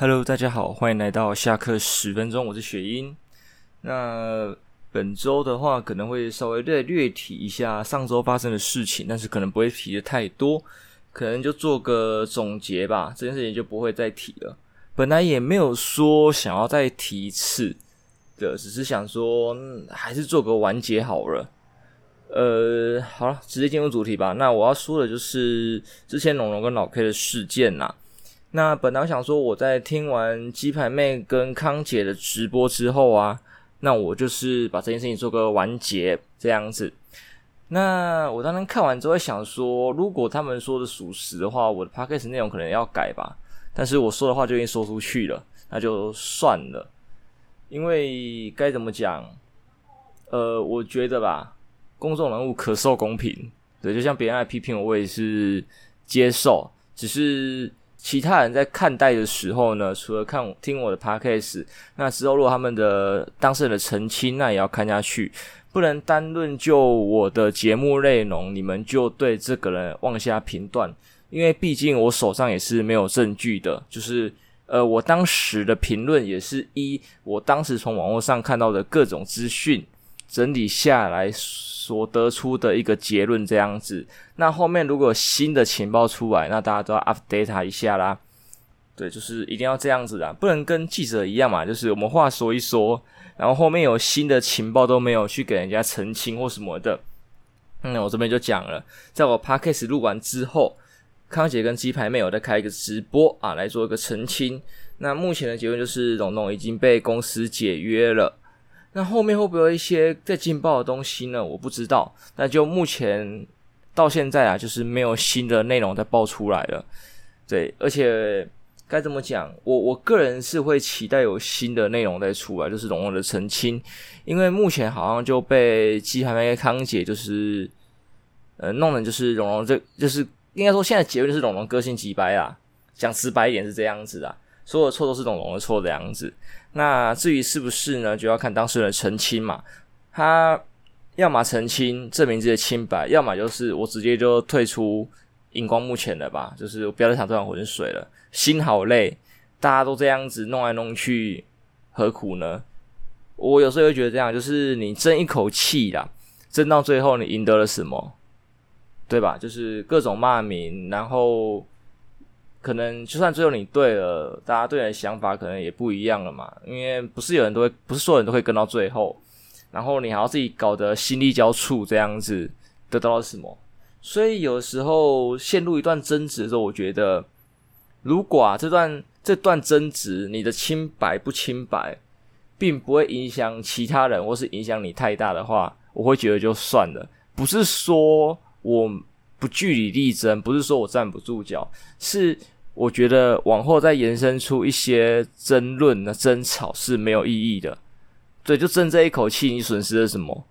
Hello，大家好，欢迎来到下课十分钟，我是雪英。那本周的话，可能会稍微略略提一下上周发生的事情，但是可能不会提的太多，可能就做个总结吧。这件事情就不会再提了。本来也没有说想要再提一次的，只是想说，还是做个完结好了。呃，好了，直接进入主题吧。那我要说的就是之前龙龙跟老 K 的事件呐。那本来想说，我在听完鸡排妹跟康姐的直播之后啊，那我就是把这件事情做个完结这样子。那我当时看完之后想说，如果他们说的属实的话，我的 podcast 内容可能要改吧。但是我说的话就已经说出去了，那就算了。因为该怎么讲？呃，我觉得吧，公众人物可受公平，对，就像别人来批评我，我也是接受，只是。其他人在看待的时候呢，除了看听我的 podcast，那之后如果他们的当事人的澄清，那也要看下去，不能单论就我的节目内容，你们就对这个人妄下评断，因为毕竟我手上也是没有证据的，就是呃，我当时的评论也是一我当时从网络上看到的各种资讯整理下来。所得出的一个结论这样子，那后面如果有新的情报出来，那大家都要 update 一下啦。对，就是一定要这样子的，不能跟记者一样嘛，就是我们话说一说，然后后面有新的情报都没有去给人家澄清或什么的。那、嗯、我这边就讲了，在我 podcast 录完之后，康姐跟鸡排妹有在开一个直播啊，来做一个澄清。那目前的结论就是，龙龙已经被公司解约了。那后面会不会有一些再劲爆的东西呢？我不知道。那就目前到现在啊，就是没有新的内容再爆出来了。对，而且该怎么讲？我我个人是会期待有新的内容再出来，就是龙龙的澄清。因为目前好像就被鸡排妹康姐就是呃弄的，就是龙龙这就是应该说现在结论是龙龙个性极白啊，讲直白一点是这样子的。所有的错都是龙龙的错的样子，那至于是不是呢，就要看当事人澄清嘛。他要么澄清证明自己的清白，要么就是我直接就退出荧光幕前了吧，就是不要再淌这碗浑水了，心好累，大家都这样子弄来弄去，何苦呢？我有时候会觉得这样，就是你争一口气啦，争到最后你赢得了什么？对吧？就是各种骂名，然后。可能就算最后你对了，大家对你的想法可能也不一样了嘛。因为不是有人都会，不是所有人都会跟到最后，然后你还要自己搞得心力交瘁这样子，得到了什么？所以有时候陷入一段争执的时候，我觉得，如果啊这段这段争执你的清白不清白，并不会影响其他人，或是影响你太大的话，我会觉得就算了。不是说我。不据理力争，不是说我站不住脚，是我觉得往后再延伸出一些争论的争吵是没有意义的。对，就争这一口气，你损失了什么？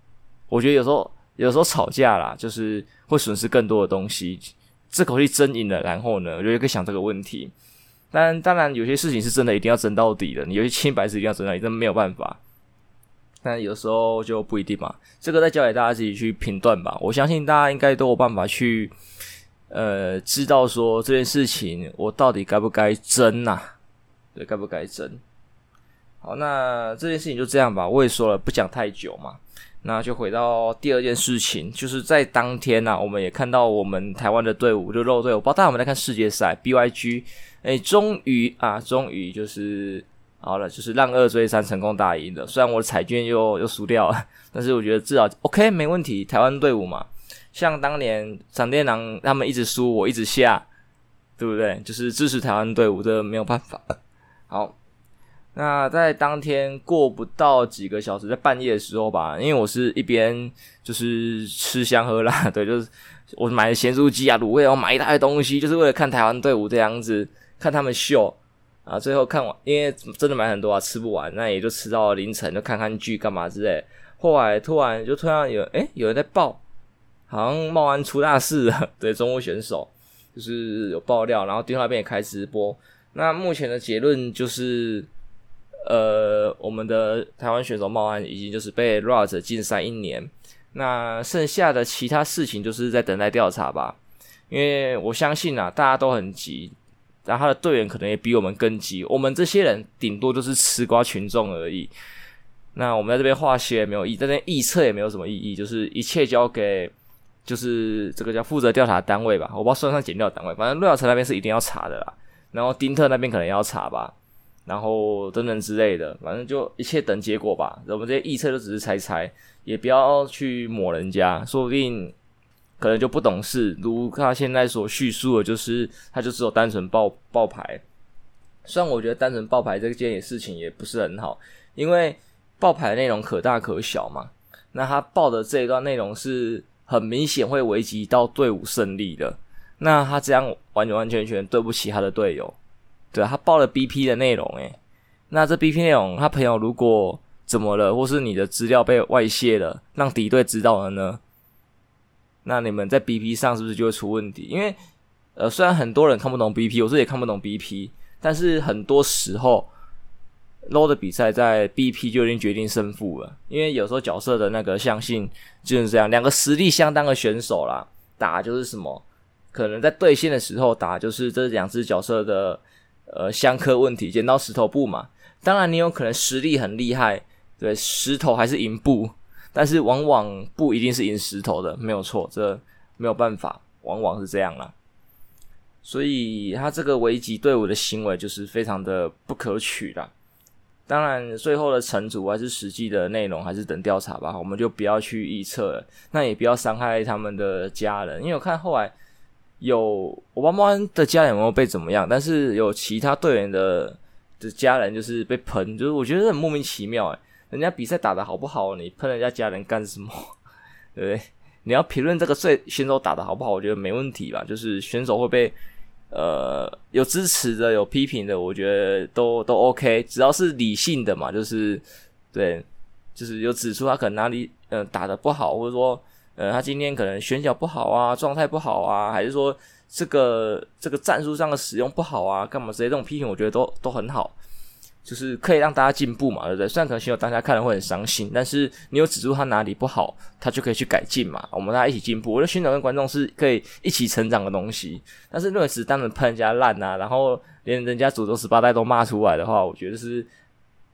我觉得有时候有时候吵架啦，就是会损失更多的东西。这口气争赢了，然后呢，我就可以想这个问题。但当然，有些事情是真的一定要争到底的，你有些清白是一定要争到底，真的没有办法。但有时候就不一定嘛，这个再交给大家自己去评断吧。我相信大家应该都有办法去，呃，知道说这件事情我到底该不该争呐？对，该不该争？好，那这件事情就这样吧。我也说了，不讲太久嘛。那就回到第二件事情，就是在当天呐，我们也看到我们台湾的队伍就肉队，我不知道大家有没有在看世界赛，BYG，哎，终于啊，终于就是。好了，就是让二追三成功打赢的。虽然我的彩券又又输掉了，但是我觉得至少 OK 没问题。台湾队伍嘛，像当年闪电狼他们一直输，我一直下，对不对？就是支持台湾队伍，这没有办法。好，那在当天过不到几个小时，在半夜的时候吧，因为我是一边就是吃香喝辣，对，就是我买了咸酥鸡啊、卤味，我买一大堆东西，就是为了看台湾队伍这样子，看他们秀。啊，最后看完，因为真的买很多啊，吃不完，那也就吃到凌晨，就看看剧干嘛之类。后来突然就突然有，诶，有人在报，好像茂安出大事了，对，中国选手就是有爆料，然后电话那边也开直播。那目前的结论就是，呃，我们的台湾选手茂安已经就是被 ROAS 禁赛一年，那剩下的其他事情就是在等待调查吧。因为我相信啊，大家都很急。然后他的队员可能也比我们更急，我们这些人顶多就是吃瓜群众而已。那我们在这边化学也没有意义，在这边预测也没有什么意义，就是一切交给就是这个叫负责调查单位吧，我不知道算不算检调单位，反正陆小成那边是一定要查的啦，然后丁特那边可能要查吧，然后等等之类的，反正就一切等结果吧。我们这些预测都只是猜猜，也不要去抹人家，说不定。可能就不懂事，如他现在所叙述的，就是他就只有单纯报报牌。虽然我觉得单纯报牌这件事情也不是很好，因为报牌内容可大可小嘛。那他报的这一段内容是很明显会危及到队伍胜利的，那他这样完完全全对不起他的队友。对，他报了 BP 的内容，诶，那这 BP 内容，他朋友如果怎么了，或是你的资料被外泄了，让敌队知道了呢？那你们在 BP 上是不是就会出问题？因为，呃，虽然很多人看不懂 BP，我自己也看不懂 BP，但是很多时候，LOL 的比赛在 BP 就已经决定胜负了。因为有时候角色的那个象性就是这样，两个实力相当的选手啦，打就是什么，可能在对线的时候打就是这两只角色的呃相克问题，剪刀石头布嘛。当然你有可能实力很厉害，对，石头还是赢布。但是往往不一定是赢石头的，没有错，这没有办法，往往是这样啦。所以他这个危及队伍的行为就是非常的不可取啦。当然，最后的惩处还是实际的内容，还是等调查吧。我们就不要去预测了，那也不要伤害他们的家人，因为我看后来有我爸妈的家人有没有被怎么样，但是有其他队员的的家人就是被喷，就是我觉得很莫名其妙诶。人家比赛打得好不好？你喷人家家人干什么？对不对？你要评论这个最选手打得好不好？我觉得没问题吧。就是选手会被呃有支持的，有批评的，我觉得都都 OK，只要是理性的嘛。就是对，就是有指出他可能哪里呃打得不好，或者说呃他今天可能选角不好啊，状态不好啊，还是说这个这个战术上的使用不好啊，干嘛之类这种批评，我觉得都都很好。就是可以让大家进步嘛，对不对？虽然可能选手当下看了会很伤心，但是你有指出他哪里不好，他就可以去改进嘛。我们大家一起进步。我觉得选手跟观众是可以一起成长的东西。但是如果是单纯喷人家烂啊，然后连人家祖宗十八代都骂出来的话，我觉得是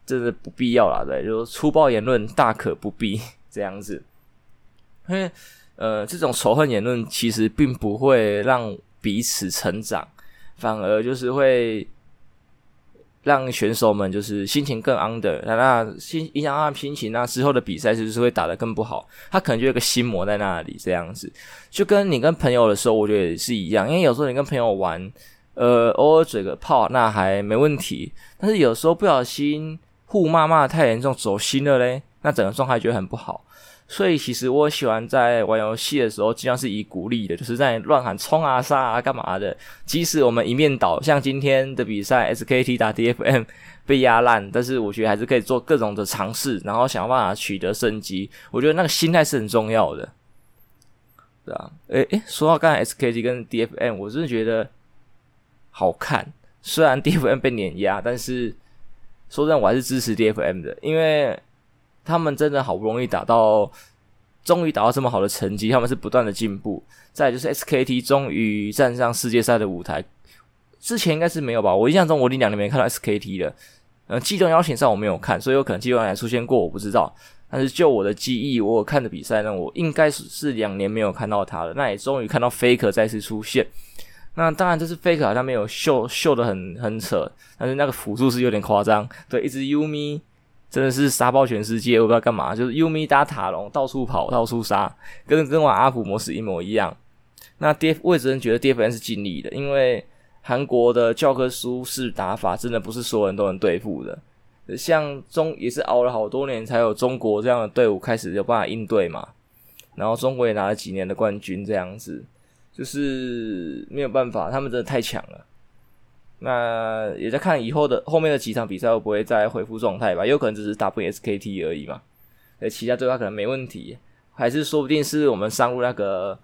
真的不必要啦，对，就是粗暴言论大可不必 这样子。因为呃，这种仇恨言论其实并不会让彼此成长，反而就是会。让选手们就是心情更 under，那那心影响他的心情，那之后的比赛就是会打得更不好。他可能就有个心魔在那里，这样子，就跟你跟朋友的时候，我觉得也是一样。因为有时候你跟朋友玩，呃，偶尔嘴个炮，那还没问题。但是有时候不小心互骂骂得太严重，走心了嘞，那整个状态就会很不好。所以其实我喜欢在玩游戏的时候，尽量是以鼓励的，就是在乱喊冲啊、杀啊、干嘛的。即使我们一面倒，像今天的比赛，SKT 打 DFM 被压烂，但是我觉得还是可以做各种的尝试，然后想办法取得胜机。我觉得那个心态是很重要的，对啊。诶诶，说到刚才 SKT 跟 DFM，我真的觉得好看。虽然 DFM 被碾压，但是说真的，我还是支持 DFM 的，因为。他们真的好不容易打到，终于打到这么好的成绩，他们是不断的进步。再就是 SKT 终于站上世界赛的舞台，之前应该是没有吧？我印象中我已经两年没看到 SKT 了。呃，季中邀请赛我没有看，所以有可能季中还出现过，我不知道。但是就我的记忆，我有看的比赛呢，我应该是是两年没有看到他了。那也终于看到 Faker 再次出现。那当然，这是 Faker 好像没有秀秀的很很扯，但是那个辅助是有点夸张。对，一直 Umi。真的是杀爆全世界，我不知道干嘛，就是 Yumi 搭塔隆到处跑，到处杀，跟跟玩阿普模式一模一样。那 DF 我也只能觉得 DFN 是尽力的，因为韩国的教科书式打法真的不是所有人都能对付的。像中也是熬了好多年才有中国这样的队伍开始有办法应对嘛，然后中国也拿了几年的冠军，这样子就是没有办法，他们真的太强了。那也在看以后的后面的几场比赛会不会再恢复状态吧，有可能只是打不 SKT 而已嘛。呃，其他对话可能没问题，还是说不定是我们上路那个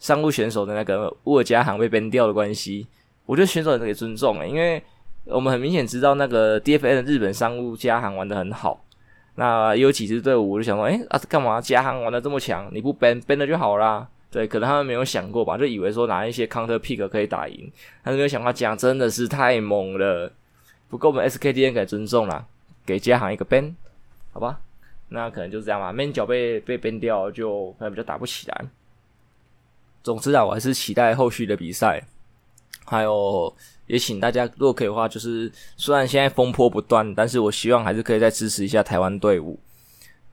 上路选手的那个乌尔加航被 ban 掉的关系。我觉得选手也可以尊重诶，因为我们很明显知道那个 DFN 的日本商务加航玩的很好。那有几支队伍我就想说，诶、啊干嘛加航玩的这么强？你不 ban ban 了就好啦，对，可能他们没有想过吧，就以为说拿一些 counter pick 可以打赢，但是没有想到讲真的是太猛了。不过我们 SKDN 给尊重啦，给嘉行一个 ban，好吧？那可能就是这样吧。main 角被被 ban 掉，就可能比较打不起来。总之啊，我还是期待后续的比赛，还有也请大家如果可以的话，就是虽然现在风波不断，但是我希望还是可以再支持一下台湾队伍。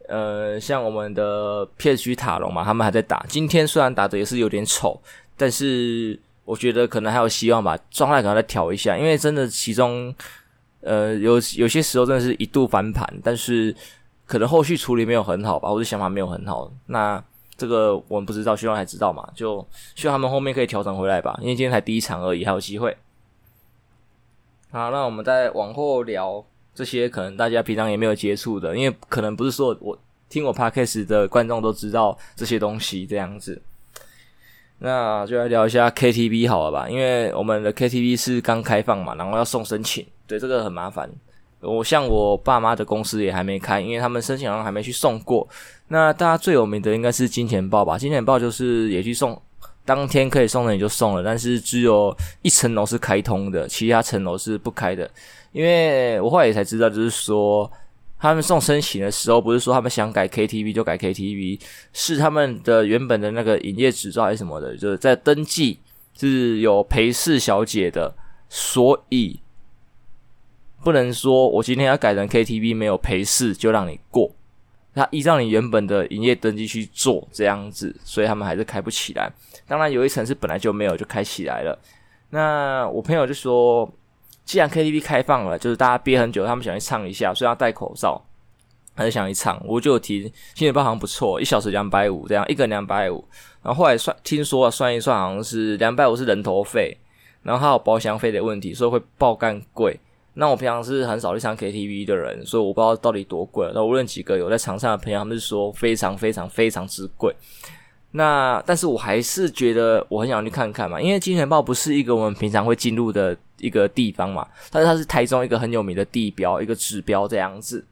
呃，像我们的 PSG 塔隆嘛，他们还在打。今天虽然打的也是有点丑，但是我觉得可能还有希望吧。状态可能再调一下，因为真的其中呃有有些时候真的是一度翻盘，但是可能后续处理没有很好吧，或者想法没有很好。那这个我们不知道，希望还知道嘛，就希望他们后面可以调整回来吧。因为今天才第一场而已，还有机会。好，那我们再往后聊。这些可能大家平常也没有接触的，因为可能不是说我听我 podcast 的观众都知道这些东西这样子。那就来聊一下 KTV 好了吧，因为我们的 KTV 是刚开放嘛，然后要送申请，对，这个很麻烦。我像我爸妈的公司也还没开，因为他们申请好像还没去送过。那大家最有名的应该是金钱豹吧？金钱豹就是也去送，当天可以送的你就送了，但是只有一层楼是开通的，其他层楼是不开的。因为我后来才知道，就是说他们送申请的时候，不是说他们想改 KTV 就改 KTV，是他们的原本的那个营业执照还是什么的，就是在登记是有陪侍小姐的，所以不能说我今天要改成 KTV 没有陪侍就让你过，他依照你原本的营业登记去做这样子，所以他们还是开不起来。当然有一层是本来就没有就开起来了。那我朋友就说。既然 KTV 开放了，就是大家憋很久，他们想去唱一下，所以要戴口罩，还是想去唱。我就提，金钱豹好像不错，一小时两百五这样，一个人两百五。然后后来算，听说算一算，好像是两百五是人头费，然后还有包厢费的问题，所以会爆干贵。那我平常是很少去唱 KTV 的人，所以我不知道到底多贵。那无论几个有在场上的朋友，他们是说非常非常非常之贵。那但是我还是觉得我很想去看看嘛，因为金钱豹不是一个我们平常会进入的一个地方嘛，但是它是台中一个很有名的地标，一个指标这样子。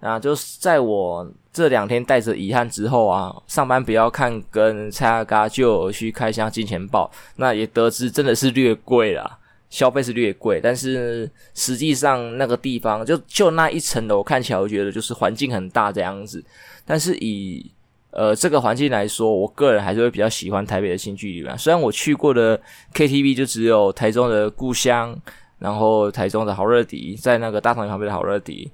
啊，就是在我这两天带着遗憾之后啊，上班不要看跟蔡阿嘎就去开箱金钱豹，那也得知真的是略贵啦，消费是略贵，但是实际上那个地方就就那一层楼看起来，我觉得就是环境很大这样子，但是以呃，这个环境来说，我个人还是会比较喜欢台北的新巨力吧。虽然我去过的 KTV 就只有台中的故乡，然后台中的好乐迪，在那个大同旁边的好乐迪，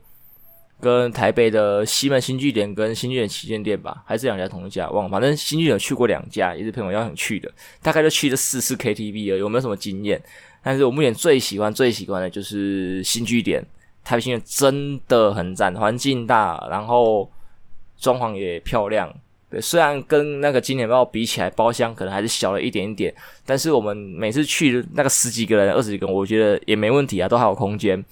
跟台北的西门新据点跟新据点旗舰店吧，还是两家同一家，忘了。反正新据点去过两家，也是朋友邀请去的，大概就去了四次 KTV 了，有没有什么经验？但是我目前最喜欢、最喜欢的就是新据点，台北新据点真的很赞，环境大，然后装潢也漂亮。对，虽然跟那个经典包比起来，包厢可能还是小了一点点，但是我们每次去那个十几个人、二十几个人，我觉得也没问题啊，都还有空间。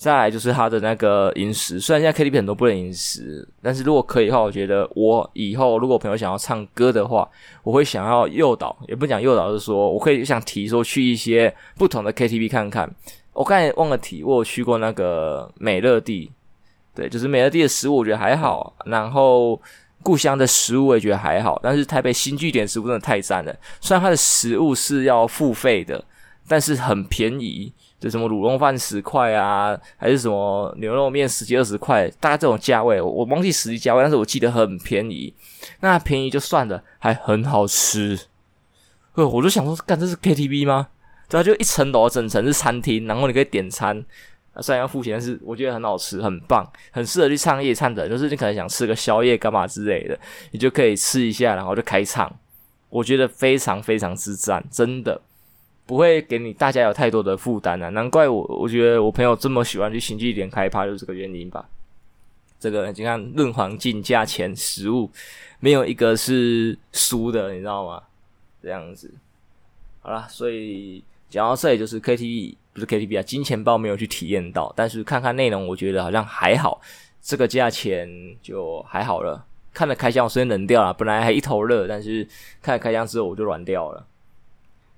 再来就是他的那个饮食，虽然现在 KTV 很多不能饮食，但是如果可以的话，我觉得我以后如果朋友想要唱歌的话，我会想要诱导，也不讲诱导，就是说我可以想提说去一些不同的 KTV 看看。我刚才忘了提，我有去过那个美乐蒂，对，就是美乐蒂的食物我觉得还好，然后。故乡的食物我也觉得还好，但是台北新据点食物真的太赞了。虽然它的食物是要付费的，但是很便宜，就什么卤肉饭十块啊，还是什么牛肉面十几二十块，大概这种价位，我忘记实际价位，但是我记得很便宜。那便宜就算了，还很好吃。呃，我就想说，干，这是 KTV 吗？对啊，就一层楼整层是餐厅，然后你可以点餐。虽然要付钱，但是我觉得很好吃，很棒，很适合去唱夜唱的。就是你可能想吃个宵夜干嘛之类的，你就可以吃一下，然后就开唱。我觉得非常非常之赞，真的不会给你大家有太多的负担啊。难怪我我觉得我朋友这么喜欢去星际点开趴，就是这个原因吧。这个你看，论环境、价钱、食物，没有一个是输的，你知道吗？这样子。好啦，所以讲到这里就是 KTV。不是 KTV 啊，金钱豹没有去体验到，但是看看内容，我觉得好像还好，这个价钱就还好了。看了开箱，我瞬间冷掉了，本来还一头热，但是看了开箱之后我就软掉了。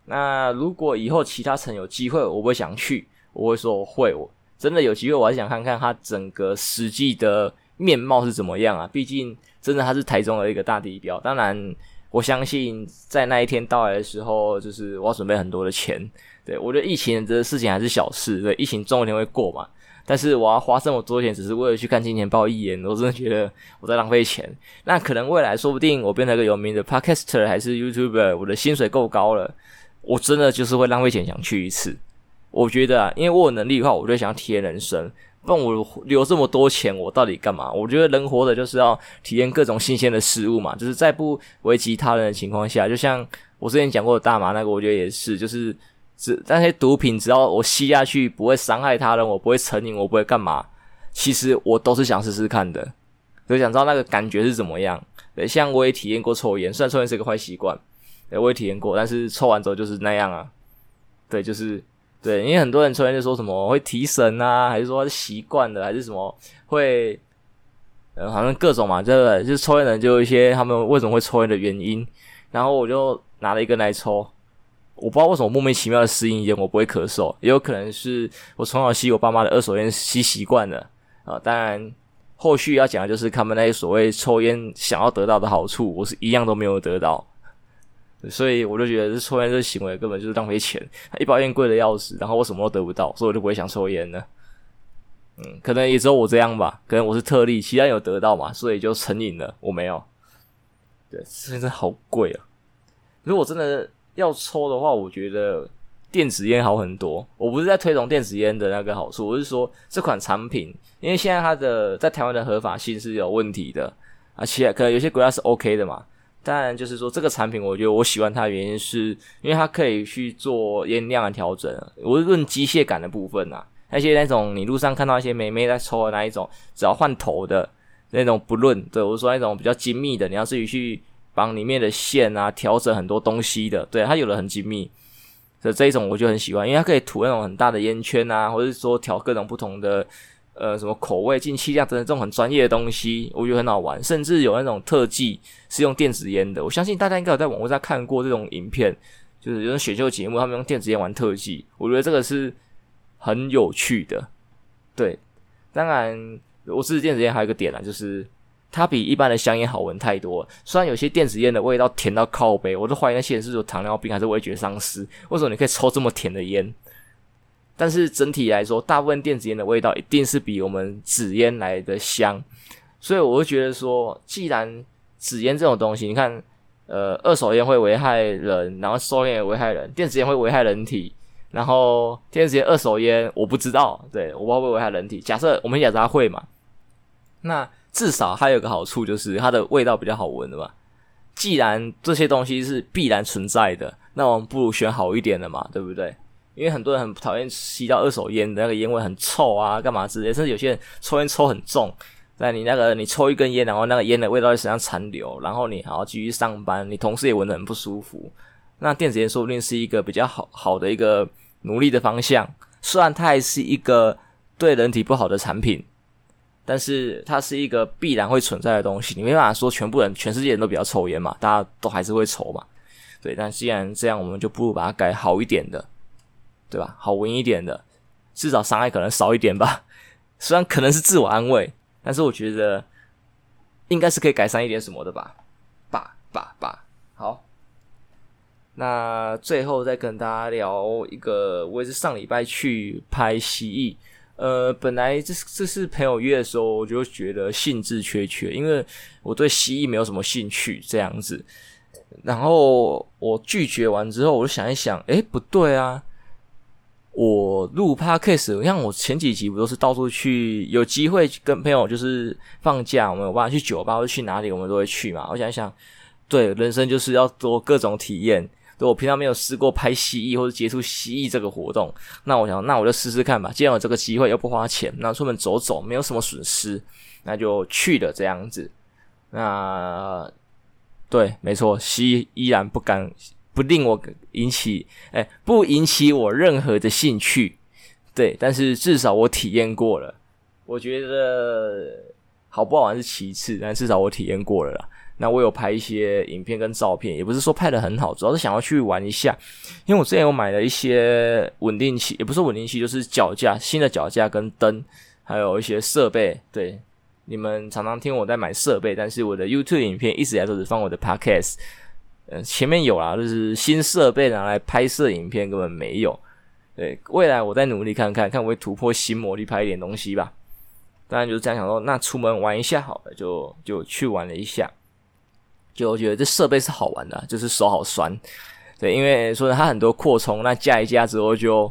那如果以后其他城有机会，我会想去，我会说我会，我真的有机会，我还想看看它整个实际的面貌是怎么样啊。毕竟真的它是台中的一个大地标，当然我相信在那一天到来的时候，就是我要准备很多的钱。对，我觉得疫情这个事情还是小事，对，疫情终有一天会过嘛。但是我要花这么多钱，只是为了去看金钱豹一眼，我真的觉得我在浪费钱。那可能未来说不定我变成一个有名的 Podcaster 还是 YouTuber，我的薪水够高了，我真的就是会浪费钱想去一次。我觉得啊，因为我有能力的话，我就想要体验人生。不然我留这么多钱，我到底干嘛？我觉得人活的就是要体验各种新鲜的事物嘛，就是在不危及他人的情况下。就像我之前讲过的大麻那个，我觉得也是，就是只那些毒品，只要我吸下去不会伤害他人，我不会成瘾，我不会干嘛。其实我都是想试试看的，就想知道那个感觉是怎么样。对，像我也体验过抽烟，虽然抽烟是一个坏习惯，对，我也体验过，但是抽完之后就是那样啊。对，就是。对，因为很多人抽烟就说什么会提神啊，还是说是习惯的，还是什么会，呃，好像各种嘛，对不对？就是抽烟人就有一些他们为什么会抽烟的原因。然后我就拿了一根来抽，我不知道为什么莫名其妙的适应烟，我不会咳嗽，也有可能是我从小吸我爸妈的二手烟吸习惯了啊。当然，后续要讲的就是他们那些所谓抽烟想要得到的好处，我是一样都没有得到。所以我就觉得这抽烟这行为根本就是浪费钱，一包烟贵的要死，然后我什么都得不到，所以我就不会想抽烟了。嗯，可能也只有我这样吧，可能我是特例，其他人有得到嘛，所以就成瘾了，我没有。对，现在好贵啊！如果真的要抽的话，我觉得电子烟好很多。我不是在推崇电子烟的那个好处，我是说这款产品，因为现在它的在台湾的合法性是有问题的，而且可能有些国家是 OK 的嘛。当然，就是说这个产品，我觉得我喜欢它的原因是，因为它可以去做烟量的调整。我是论机械感的部分啊，那些那种你路上看到一些妹妹在抽的那一种，只要换头的那种不论，对，我说那种比较精密的，你要自己去帮里面的线啊调整很多东西的，对，它有的很精密，所以这一种我就很喜欢，因为它可以涂那种很大的烟圈啊，或者说调各种不同的。呃，什么口味、进气量等等这种很专业的东西，我觉得很好玩。甚至有那种特技是用电子烟的，我相信大家应该有在网络上看过这种影片，就是有种选秀节目，他们用电子烟玩特技，我觉得这个是很有趣的。对，当然，我支持电子烟还有一个点啊，就是它比一般的香烟好闻太多。虽然有些电子烟的味道甜到靠北，我都怀疑那些人是有糖尿病还是味觉丧失。为什么你可以抽这么甜的烟？但是整体来说，大部分电子烟的味道一定是比我们纸烟来的香，所以我会觉得说，既然纸烟这种东西，你看，呃，二手烟会危害人，然后收烟也危害人，电子烟会危害人体，然后电子烟、二手烟我不知道，对，我不知道会危害人体。假设我们假设它会嘛，那至少还有个好处就是它的味道比较好闻的嘛。既然这些东西是必然存在的，那我们不如选好一点的嘛，对不对？因为很多人很讨厌吸到二手烟那个烟味很臭啊，干嘛之类，甚至有些人抽烟抽很重，那你那个你抽一根烟，然后那个烟的味道在身上残留，然后你还要继续上班，你同事也闻得很不舒服。那电子烟说不定是一个比较好好的一个努力的方向，虽然它还是一个对人体不好的产品，但是它是一个必然会存在的东西。你没办法说全部人全世界人都比较抽烟嘛，大家都还是会抽嘛。对，但既然这样，我们就不如把它改好一点的。对吧？好闻一点的，至少伤害可能少一点吧。虽然可能是自我安慰，但是我觉得应该是可以改善一点什么的吧。吧吧吧。好，那最后再跟大家聊一个，我也是上礼拜去拍蜥蜴。呃，本来这是这是朋友约的时候，我就觉得兴致缺缺，因为我对蜥蜴没有什么兴趣这样子。然后我拒绝完之后，我就想一想，诶，不对啊。我录 podcast，像我前几集不都是到处去，有机会跟朋友就是放假，我们有办法去酒吧或者去哪里，我们都会去嘛。我想一想，对，人生就是要多各种体验。对，我平常没有试过拍蜥蜴或者接触蜥蜴这个活动，那我想，那我就试试看吧。既然有这个机会又不花钱，那出门走走没有什么损失，那就去了这样子。那对，没错，蜥蜴依然不敢。不令我引起，哎，不引起我任何的兴趣，对，但是至少我体验过了，我觉得好不好玩是其次，但至少我体验过了啦。那我有拍一些影片跟照片，也不是说拍得很好，主要是想要去玩一下，因为我之前有买了一些稳定器，也不是稳定器，就是脚架，新的脚架跟灯，还有一些设备。对，你们常常听我在买设备，但是我的 YouTube 影片一直以来都是放我的 Podcast。嗯，前面有啦，就是新设备拿来拍摄影片根本没有。对，未来我再努力看看，看我会突破新魔力拍一点东西吧。当然就是这样想说，那出门玩一下好了，就就去玩了一下，就我觉得这设备是好玩的，就是手好酸。对，因为说它很多扩充，那加一加之后就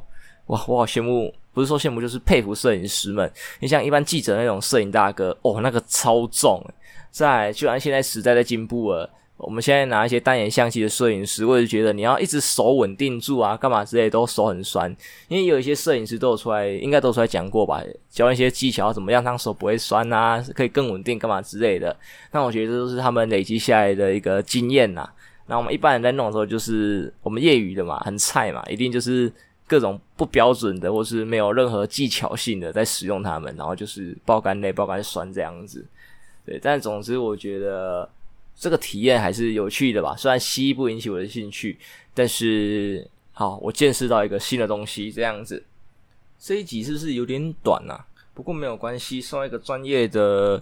哇，我好羡慕，不是说羡慕，就是佩服摄影师们。你像一般记者那种摄影大哥，哦，那个超重。在，居然现在时代在进步了。我们现在拿一些单眼相机的摄影师，我就觉得你要一直手稳定住啊，干嘛之类都手很酸。因为有一些摄影师都有出来，应该都出来讲过吧，教一些技巧，怎么样让手不会酸啊，可以更稳定，干嘛之类的。那我觉得这都是他们累积下来的一个经验呐。那我们一般人在弄的时候，就是我们业余的嘛，很菜嘛，一定就是各种不标准的，或是没有任何技巧性的在使用它们，然后就是爆肝累、爆肝酸这样子。对，但总之我觉得。这个体验还是有趣的吧，虽然蜥蜴不引起我的兴趣，但是好，我见识到一个新的东西，这样子。这一集是不是有点短啊？不过没有关系，送一个专业的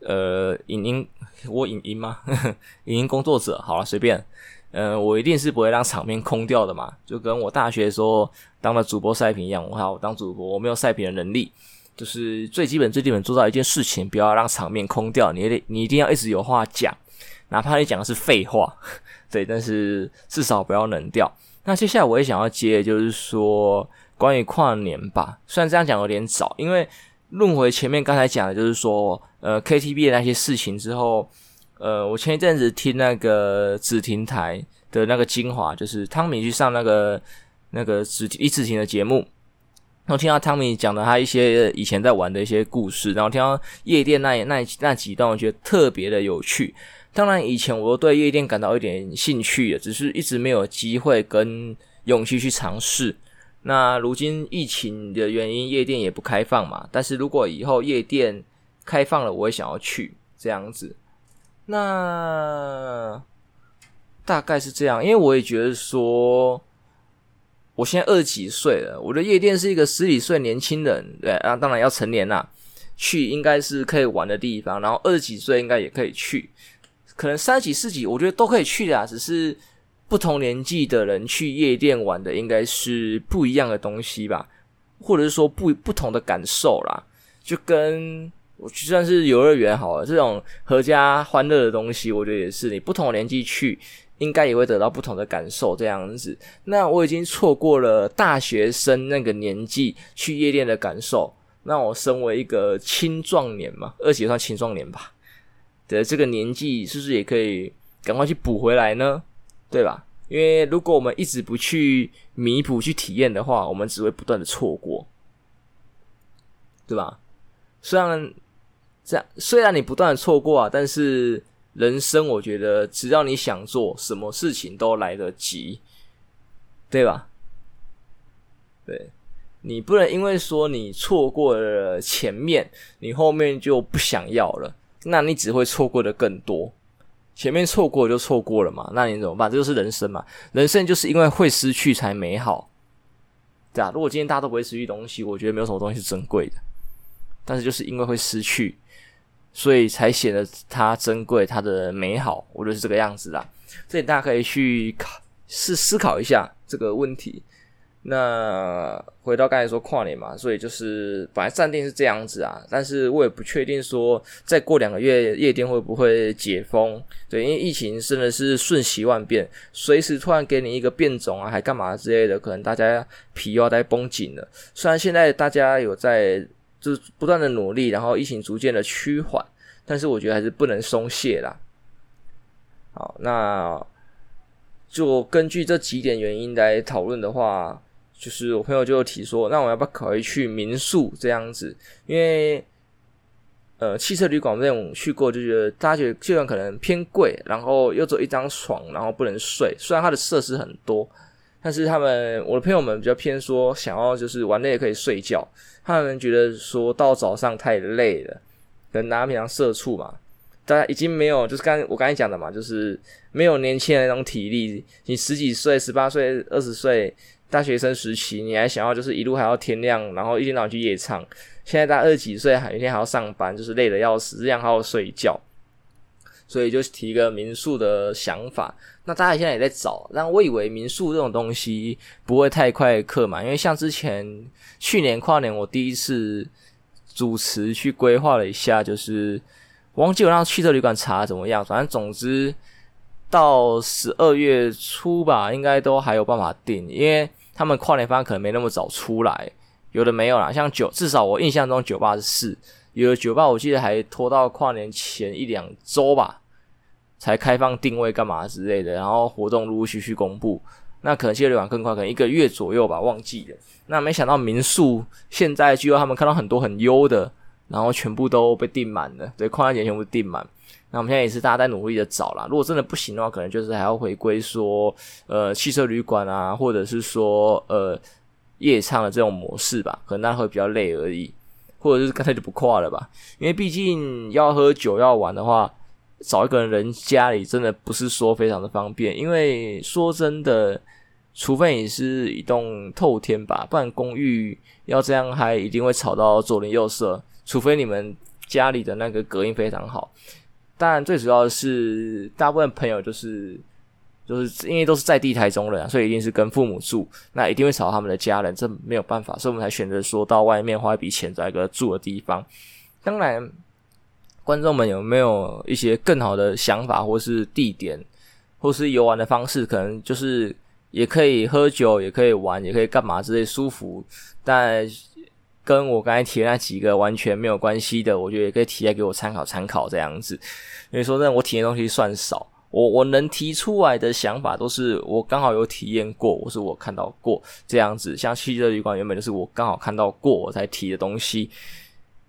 呃影音，我影音吗？影音工作者，好了，随便。呃，我一定是不会让场面空掉的嘛，就跟我大学的时候当了主播赛评一样，我好我当主播，我没有赛评的能力。就是最基本、最基本做到一件事情，不要让场面空掉。你得，你一定要一直有话讲，哪怕你讲的是废话，对，但是至少不要冷掉。那接下来我也想要接，就是说关于跨年吧。虽然这样讲有点早，因为论回前面刚才讲的，就是说呃 KTV 的那些事情之后，呃，我前一阵子听那个紫婷台的那个精华，就是汤米去上那个那个子李子婷的节目。然后听到汤米讲的他一些以前在玩的一些故事，然后听到夜店那那那几段，我觉得特别的有趣。当然，以前我都对夜店感到一点兴趣的，只是一直没有机会跟勇气去尝试。那如今疫情的原因，夜店也不开放嘛。但是如果以后夜店开放了，我也想要去这样子。那大概是这样，因为我也觉得说。我现在二十几岁了，我的夜店是一个十几岁年轻人，对啊，当然要成年啦，去应该是可以玩的地方。然后二十几岁应该也可以去，可能三十几、四十几，我觉得都可以去的啊。只是不同年纪的人去夜店玩的，应该是不一样的东西吧，或者是说不不同的感受啦。就跟我就算是游乐园好了，这种阖家欢乐的东西，我觉得也是你不同年纪去。应该也会得到不同的感受，这样子。那我已经错过了大学生那个年纪去夜店的感受。那我身为一个青壮年嘛，二十也算青壮年吧的这个年纪，是不是也可以赶快去补回来呢？对吧？因为如果我们一直不去弥补、去体验的话，我们只会不断的错过，对吧？虽然这样，虽然你不断的错过啊，但是。人生，我觉得只要你想做什么事情都来得及，对吧？对，你不能因为说你错过了前面，你后面就不想要了，那你只会错过的更多。前面错过就错过了嘛，那你怎么办？这就是人生嘛。人生就是因为会失去才美好，对啊。如果今天大家都不会失去东西，我觉得没有什么东西是珍贵的。但是就是因为会失去。所以才显得它珍贵，它的美好，我觉得是这个样子啦。所以大家可以去考思思考一下这个问题。那回到刚才说跨年嘛，所以就是本来暂定是这样子啊，但是我也不确定说再过两个月夜店会不会解封。对，因为疫情真的是瞬息万变，随时突然给你一个变种啊，还干嘛之类的，可能大家皮又要再绷紧了。虽然现在大家有在。就是不断的努力，然后疫情逐渐的趋缓，但是我觉得还是不能松懈啦。好，那就根据这几点原因来讨论的话，就是我朋友就提说，那我要不要考虑去民宿这样子？因为呃，汽车旅馆这种去过，就觉得大家觉得这段可能偏贵，然后又只一张床，然后不能睡。虽然它的设施很多，但是他们我的朋友们比较偏说，想要就是玩累也可以睡觉。他们觉得说到早上太累了，可能大家平常社畜嘛，大家已经没有，就是刚我刚才讲的嘛，就是没有年轻人那种体力。你十几岁、十八岁、二十岁大学生时期，你还想要就是一路还要天亮，然后一天到晚去夜唱。现在大二十几岁，还一天还要上班，就是累得要死，这样还要睡觉。所以就提一个民宿的想法。那大家现在也在找，但我以为民宿这种东西不会太快客满，因为像之前去年跨年我第一次主持去规划了一下，就是忘记我让汽车旅馆查怎么样，反正总之到十二月初吧，应该都还有办法订，因为他们跨年方案可能没那么早出来，有的没有啦，像酒，至少我印象中酒吧是四。有的酒吧我记得还拖到跨年前一两周吧，才开放定位干嘛之类的，然后活动陆陆续续公布。那可能汽车旅馆更快，可能一个月左右吧，忘记了。那没想到民宿现在据说他们看到很多很优的，然后全部都被订满了，对，跨年前全部订满。那我们现在也是大家在努力的找啦。如果真的不行的话，可能就是还要回归说，呃，汽车旅馆啊，或者是说呃夜唱的这种模式吧，可能那会比较累而已。或者是干脆就不跨了吧，因为毕竟要喝酒要玩的话，找一个人家里真的不是说非常的方便。因为说真的，除非你是一栋透天吧，不然公寓要这样嗨，一定会吵到左邻右舍。除非你们家里的那个隔音非常好，当然最主要的是大部分朋友就是。就是因为都是在地台中人，所以一定是跟父母住，那一定会吵他们的家人，这没有办法，所以我们才选择说到外面花一笔钱找一个住的地方。当然，观众们有没有一些更好的想法，或是地点，或是游玩的方式？可能就是也可以喝酒，也可以玩，也可以干嘛之类舒服，但跟我刚才提的那几个完全没有关系的，我觉得也可以提来给我参考参考这样子。因为说那，我体验东西算少。我我能提出来的想法都是我刚好有体验过，或是我看到过这样子。像汽车旅馆原本就是我刚好看到过我才提的东西。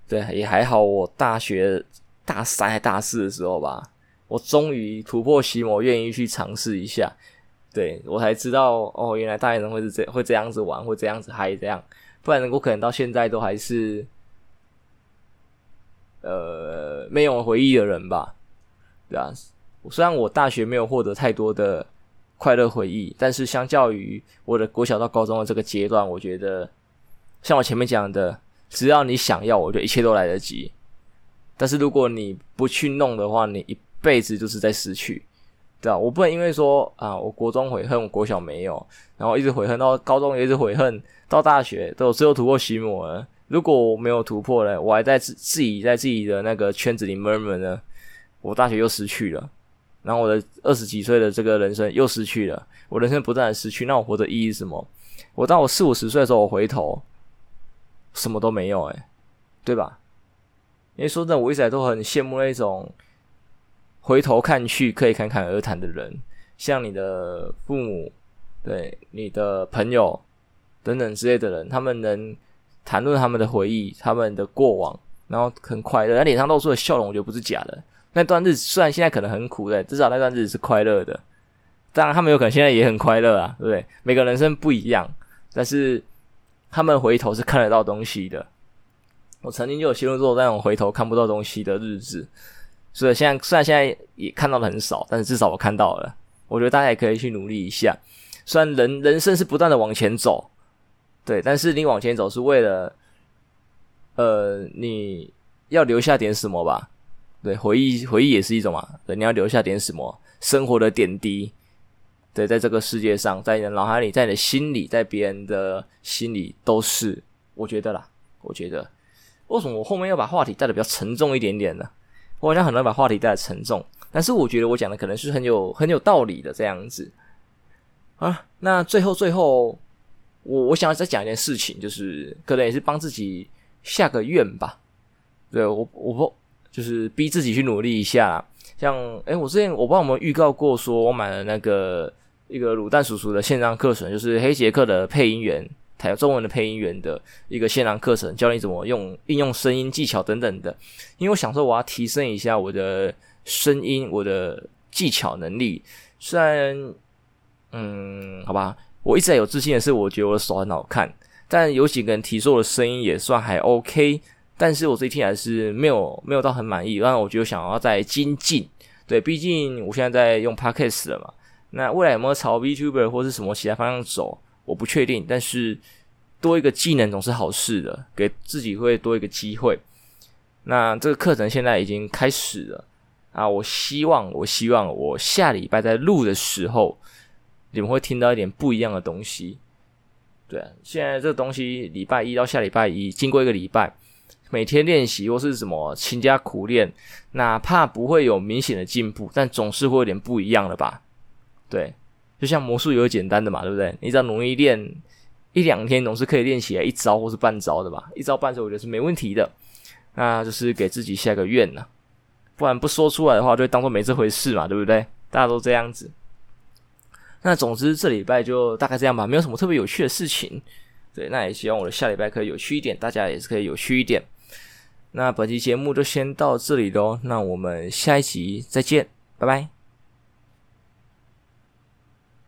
对，也还好。我大学大三还大四的时候吧，我终于突破心魔，愿意去尝试一下。对，我才知道哦，原来大学生会是这会这样子玩，会这样子嗨这样。不然我可能到现在都还是呃没有回忆的人吧，对啊。虽然我大学没有获得太多的快乐回忆，但是相较于我的国小到高中的这个阶段，我觉得像我前面讲的，只要你想要，我觉得一切都来得及。但是如果你不去弄的话，你一辈子就是在失去，对吧？我不能因为说啊，我国中悔恨，我国小没有，然后一直悔恨到高中，也一直悔恨到大学，都只有突破心魔了。如果我没有突破呢，我还在自自己在自己的那个圈子里闷闷呢，我大学又失去了。然后我的二十几岁的这个人生又失去了，我人生不断的失去，那我活的意义是什么？我到我四五十岁的时候，我回头什么都没有，诶，对吧？因为说真的，我一直都很羡慕那种回头看去可以侃侃而谈的人，像你的父母，对你的朋友等等之类的人，他们能谈论他们的回忆、他们的过往，然后很快乐，他脸上露出的笑容，我觉得不是假的。那段日子虽然现在可能很苦的，至少那段日子是快乐的。当然，他们有可能现在也很快乐啊，对不对？每个人生不一样，但是他们回头是看得到东西的。我曾经就有陷入过那种回头看不到东西的日子，所以现在虽然现在也看到的很少，但是至少我看到了。我觉得大家也可以去努力一下。虽然人人生是不断的往前走，对，但是你往前走是为了，呃，你要留下点什么吧。对，回忆回忆也是一种嘛。对，你要留下点什么生活的点滴。对，在这个世界上，在你的脑海里，在你的心里，在别人的心里都是。我觉得啦，我觉得，为什么我后面要把话题带的比较沉重一点点呢？我好像很难把话题带的沉重，但是我觉得我讲的可能是很有很有道理的这样子。啊，那最后最后，我我想要再讲一件事情，就是可能也是帮自己下个愿吧。对，我我不。就是逼自己去努力一下，像诶、我之前我帮我们预告过，说我买了那个一个卤蛋叔叔的线上课程，就是黑杰克的配音员，台中文的配音员的一个线上课程，教你怎么用应用声音技巧等等的。因为我想说我要提升一下我的声音，我的技巧能力。虽然，嗯，好吧，我一直在有自信的是，我觉得我的手很好看，但有几个人提说我的声音也算还 OK。但是我这一天还是没有没有到很满意，然后我就想要再精进。对，毕竟我现在在用 Podcast 了嘛，那未来有没有朝 VTuber 或是什么其他方向走，我不确定。但是多一个技能总是好事的，给自己会多一个机会。那这个课程现在已经开始了，啊，我希望，我希望我下礼拜在录的时候，你们会听到一点不一样的东西。对啊，现在这东西，礼拜一到下礼拜一，经过一个礼拜，每天练习或是什么勤加苦练，哪怕不会有明显的进步，但总是会有点不一样的吧？对，就像魔术有简单的嘛，对不对？你只要努力练一两天，总是可以练起来一招或是半招的吧？一招半招，我觉得是没问题的。那就是给自己下个愿呐，不然不说出来的话，就当做没这回事嘛，对不对？大家都这样子。那总之这礼拜就大概这样吧，没有什么特别有趣的事情。对，那也希望我的下礼拜可以有趣一点，大家也是可以有趣一点。那本期节目就先到这里喽，那我们下一集再见，拜拜。